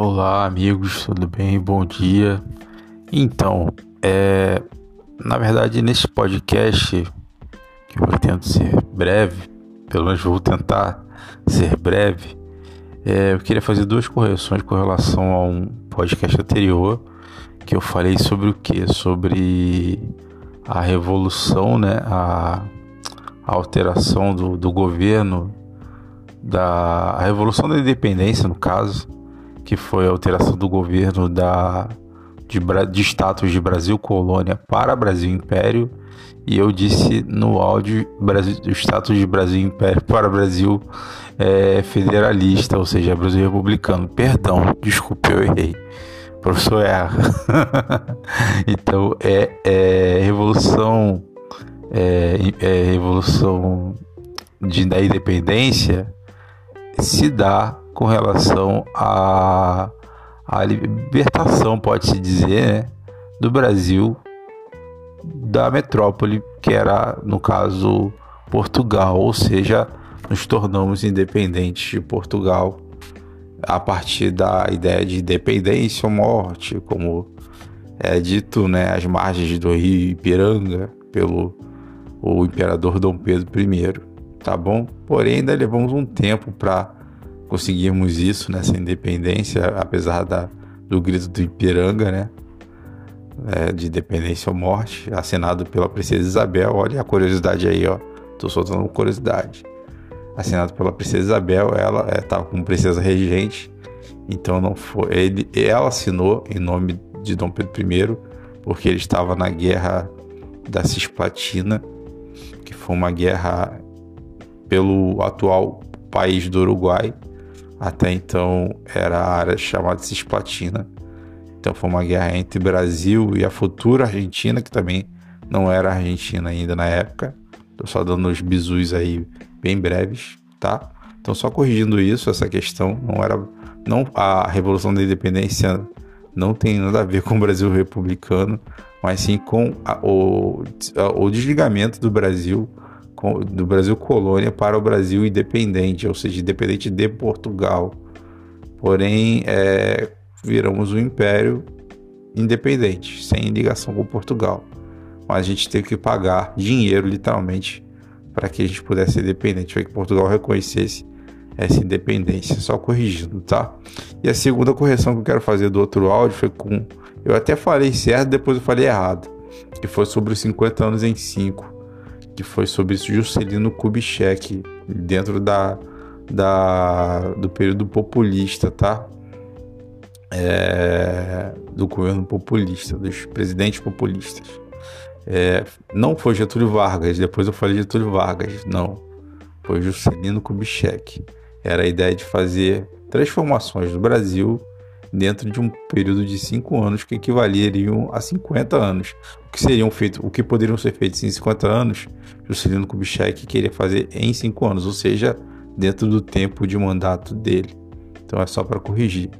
Olá, amigos, tudo bem? Bom dia. Então, é, na verdade, nesse podcast, que eu pretendo ser breve, pelo menos vou tentar ser breve, é, eu queria fazer duas correções com relação a um podcast anterior, que eu falei sobre o que? Sobre a revolução, né? A, a alteração do, do governo, da a revolução da independência, no caso que foi a alteração do governo da, de, de status de Brasil colônia para Brasil Império. E eu disse no áudio Brasil, status de Brasil Império para Brasil é, federalista, ou seja, Brasil republicano. Perdão, desculpe, eu errei. professor erra. então é, é revolução é, é, revolução de, da independência se dá com relação à, à libertação, pode-se dizer, né, do Brasil da metrópole, que era, no caso, Portugal, ou seja, nos tornamos independentes de Portugal a partir da ideia de independência ou morte, como é dito, né, às margens do rio Ipiranga pelo o imperador Dom Pedro I, tá bom? Porém, ainda levamos um tempo para conseguirmos isso, nessa independência, apesar da, do grito do Ipiranga, né? É, de independência ou morte, assinado pela princesa Isabel. Olha a curiosidade aí, ó. Tô soltando uma curiosidade. Assinado pela princesa Isabel, ela estava é, como princesa regente, então não foi. Ele, ela assinou em nome de Dom Pedro I, porque ele estava na guerra da Cisplatina, que foi uma guerra pelo atual país do Uruguai, até então era a área chamada Cisplatina. Então foi uma guerra entre Brasil e a futura Argentina, que também não era Argentina ainda na época. Tô só dando os bisus aí bem breves, tá? Então só corrigindo isso, essa questão não era não a revolução da independência não tem nada a ver com o Brasil republicano, mas sim com a, o, a, o desligamento do Brasil do Brasil colônia para o Brasil independente, ou seja, independente de Portugal. Porém, é, viramos um império independente, sem ligação com Portugal. Mas a gente teve que pagar dinheiro, literalmente, para que a gente pudesse ser independente, para que Portugal reconhecesse essa independência. Só corrigindo, tá? E a segunda correção que eu quero fazer do outro áudio foi com. Eu até falei certo, depois eu falei errado. Que foi sobre os 50 anos em 5 que foi sobre Juscelino Kubitschek, dentro da, da, do período populista, tá? É, do governo populista, dos presidentes populistas. É, não foi Getúlio Vargas, depois eu falei Getúlio Vargas, não. Foi Juscelino Kubitschek. Era a ideia de fazer transformações no Brasil dentro de um período de cinco anos que equivaleriam a 50 anos. O que seriam feito, o que poderiam ser feitos em 50 anos, Juscelino Kubitschek queria fazer em cinco anos, ou seja, dentro do tempo de mandato dele. Então é só para corrigir.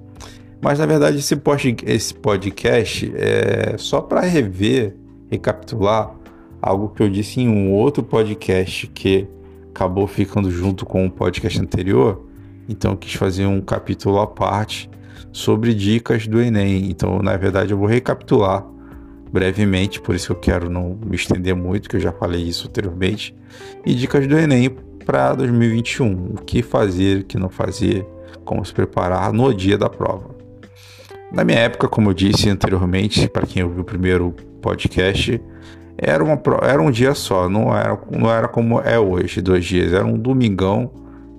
Mas na verdade esse podcast é só para rever, recapitular algo que eu disse em um outro podcast que acabou ficando junto com o podcast anterior. Então eu quis fazer um capítulo à parte sobre dicas do Enem. Então, na verdade, eu vou recapitular brevemente, por isso que eu quero não me estender muito, que eu já falei isso anteriormente. E dicas do Enem para 2021. O que fazer, o que não fazer, como se preparar no dia da prova. Na minha época, como eu disse anteriormente, para quem ouviu o primeiro podcast, era, uma, era um dia só, não era, não era como é hoje, dois dias. Era um domingão,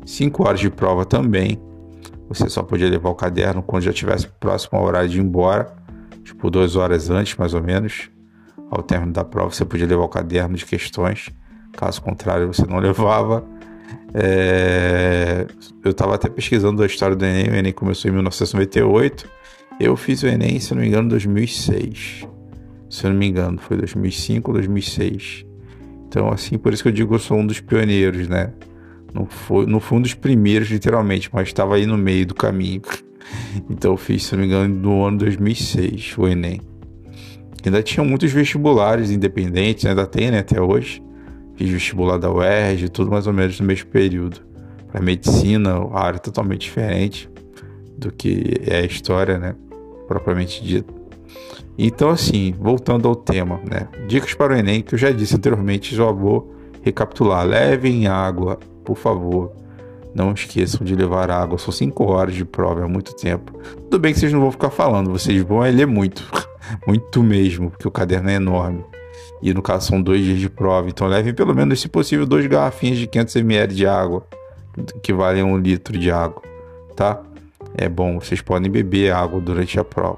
cinco horas de prova também. Você só podia levar o caderno quando já tivesse próximo ao horário de ir embora, tipo duas horas antes, mais ou menos. Ao término da prova, você podia levar o caderno de questões. Caso contrário, você não levava. É... Eu estava até pesquisando a história do Enem. O Enem começou em 1998. Eu fiz o Enem, se não me engano, em 2006. Se eu não me engano, foi 2005 ou 2006. Então, assim, por isso que eu digo que eu sou um dos pioneiros, né? Não foi, não foi um dos primeiros, literalmente, mas estava aí no meio do caminho. Então eu fiz, se não me engano, no ano 2006, o Enem. Ainda tinha muitos vestibulares independentes, ainda tem, né, até hoje. Fiz vestibular da UERJ, tudo mais ou menos no mesmo período. Para medicina, a área totalmente diferente. do que é a história, né? Propriamente dita. Então, assim, voltando ao tema, né? Dicas para o Enem, que eu já disse anteriormente, já vou recapitular. Levem água, por favor. Não esqueçam de levar água. São 5 horas de prova, é muito tempo. Tudo bem que vocês não vão ficar falando, vocês vão ler muito. muito mesmo, porque o caderno é enorme. E no caso são dois dias de prova. Então levem pelo menos, se possível, duas garrafinhas de 500 ml de água, que valem um litro de água, tá? É bom, vocês podem beber água durante a prova.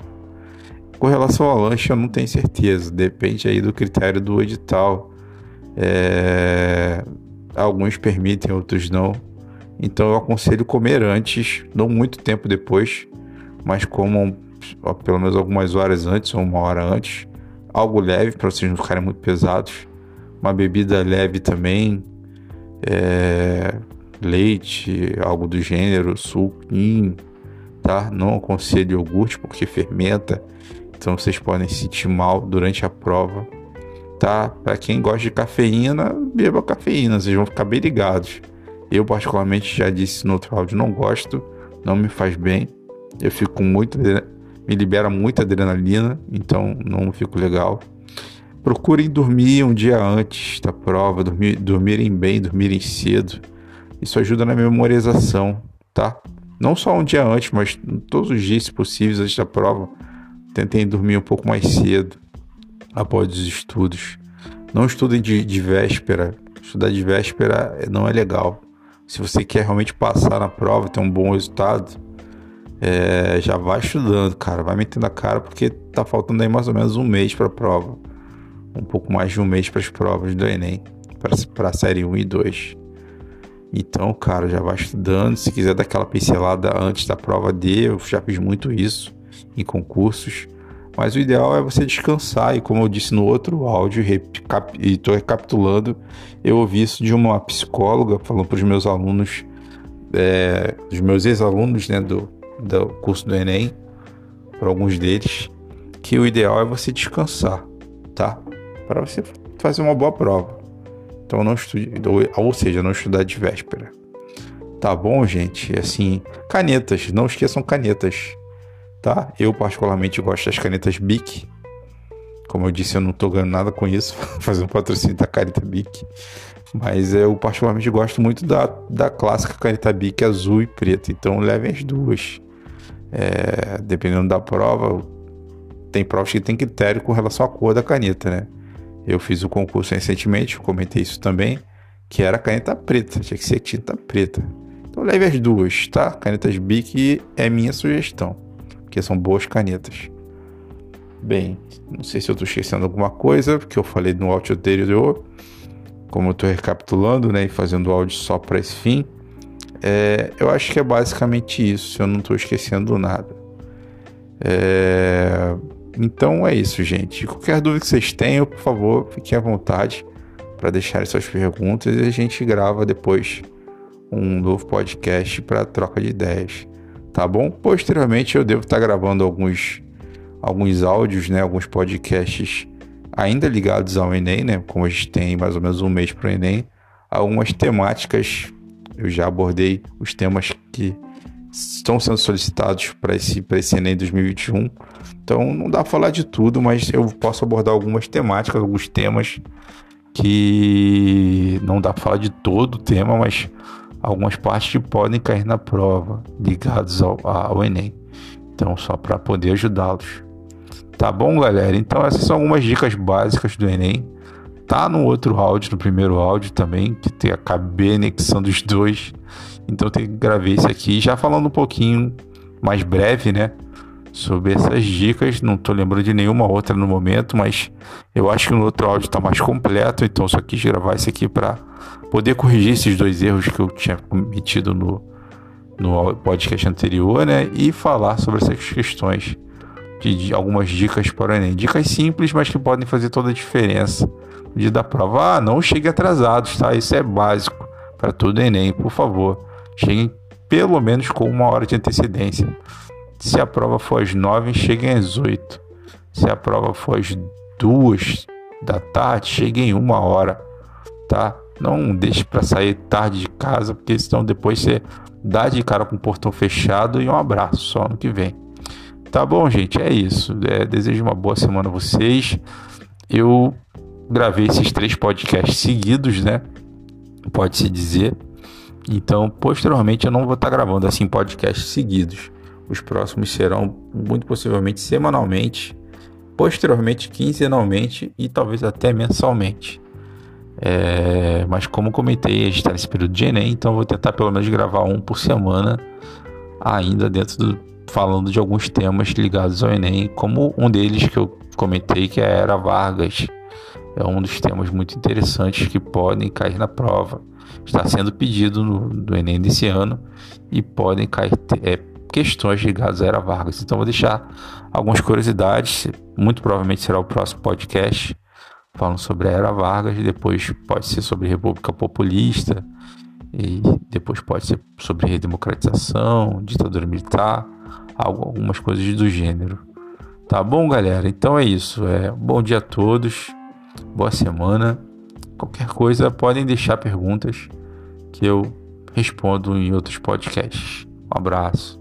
Com relação ao lanche, eu não tenho certeza. Depende aí do critério do edital. É... Alguns permitem, outros não. Então eu aconselho comer antes, não muito tempo depois, mas comam pelo menos algumas horas antes ou uma hora antes. Algo leve para vocês não ficarem muito pesados. Uma bebida leve também. É... leite, algo do gênero, suquinho, tá? Não aconselho iogurte porque fermenta, então vocês podem se sentir mal durante a prova, tá? Para quem gosta de cafeína, beba cafeína, vocês vão ficar bem ligados. Eu, particularmente, já disse no outro áudio, não gosto, não me faz bem. Eu fico muito. me libera muita adrenalina, então não fico legal. Procurem dormir um dia antes da prova, dormir, dormirem bem, dormirem cedo. Isso ajuda na memorização, tá? Não só um dia antes, mas todos os dias, se possível, antes da prova. Tentem dormir um pouco mais cedo, após os estudos. Não estudem de, de véspera. Estudar de véspera não é legal se você quer realmente passar na prova, ter um bom resultado, é, já vai estudando, cara. Vai metendo a cara, porque tá faltando aí mais ou menos um mês para a prova. Um pouco mais de um mês para as provas do Enem, para a série 1 e 2. Então, cara, já vai estudando. Se quiser dar aquela pincelada antes da prova D, eu já fiz muito isso em concursos. Mas o ideal é você descansar, e como eu disse no outro áudio, e estou recapitulando, eu ouvi isso de uma psicóloga falando para os meus alunos, é, dos meus ex-alunos né, do, do curso do Enem, para alguns deles, que o ideal é você descansar, tá? Para você fazer uma boa prova. Então não estude, ou seja, não estudar de véspera. Tá bom, gente? Assim, canetas, não esqueçam canetas tá? Eu particularmente gosto das canetas Bic. Como eu disse, eu não tô ganhando nada com isso, fazendo patrocínio da caneta Bic. Mas eu particularmente gosto muito da, da clássica caneta Bic azul e preta. Então levem as duas. É, dependendo da prova, tem provas que tem critério com relação à cor da caneta, né? Eu fiz o concurso recentemente, comentei isso também, que era caneta preta, tinha que ser tinta preta. Então leve as duas, tá? Canetas Bic é minha sugestão porque são boas canetas. Bem, não sei se eu estou esquecendo alguma coisa, porque eu falei no áudio anterior, como eu estou recapitulando né, e fazendo áudio só para esse fim, é, eu acho que é basicamente isso, eu não estou esquecendo nada. É, então é isso, gente. Qualquer dúvida que vocês tenham, por favor, fiquem à vontade para deixar suas perguntas e a gente grava depois um novo podcast para troca de ideias tá bom? Posteriormente eu devo estar gravando alguns alguns áudios, né, alguns podcasts ainda ligados ao Enem, né, como a gente tem mais ou menos um mês para o Enem, algumas temáticas, eu já abordei os temas que estão sendo solicitados para esse, esse Enem 2021, então não dá para falar de tudo, mas eu posso abordar algumas temáticas, alguns temas que não dá para falar de todo o tema, mas algumas partes que podem cair na prova ligados ao, ao Enem. Então, só para poder ajudá-los. Tá bom, galera? Então, essas são algumas dicas básicas do Enem. Tá no outro áudio, no primeiro áudio também, que tem a anexando os dois. Então, eu gravei esse aqui já falando um pouquinho mais breve, né? Sobre essas dicas. Não tô lembrando de nenhuma outra no momento, mas eu acho que no outro áudio tá mais completo. Então, só quis gravar esse aqui para poder corrigir esses dois erros que eu tinha cometido no, no podcast anterior, né? E falar sobre essas questões de, de algumas dicas para o Enem. Dicas simples, mas que podem fazer toda a diferença no dia da prova. Ah, não chegue atrasados, tá? Isso é básico para todo Enem, por favor. Cheguem pelo menos com uma hora de antecedência. Se a prova for às nove, cheguem às oito. Se a prova for às duas da tarde, cheguem uma hora, tá? Não deixe para sair tarde de casa, porque senão depois você dá de cara com o portão fechado e um abraço só no que vem. Tá bom, gente? É isso. É, desejo uma boa semana a vocês. Eu gravei esses três podcasts seguidos, né? Pode-se dizer. Então, posteriormente, eu não vou estar gravando assim podcasts seguidos. Os próximos serão muito possivelmente semanalmente, posteriormente quinzenalmente e talvez até mensalmente. É, mas como comentei, a gente está nesse período de Enem, então vou tentar pelo menos gravar um por semana, ainda dentro do. falando de alguns temas ligados ao Enem, como um deles que eu comentei, que é a Era Vargas. É um dos temas muito interessantes que podem cair na prova. Está sendo pedido no, do Enem desse ano e podem cair é, questões ligadas à Era Vargas. Então vou deixar algumas curiosidades, muito provavelmente será o próximo podcast falando sobre a Era Vargas, depois pode ser sobre República Populista, e depois pode ser sobre redemocratização, ditadura militar, algumas coisas do gênero. Tá bom, galera? Então é isso. É, bom dia a todos, boa semana. Qualquer coisa podem deixar perguntas que eu respondo em outros podcasts. Um abraço.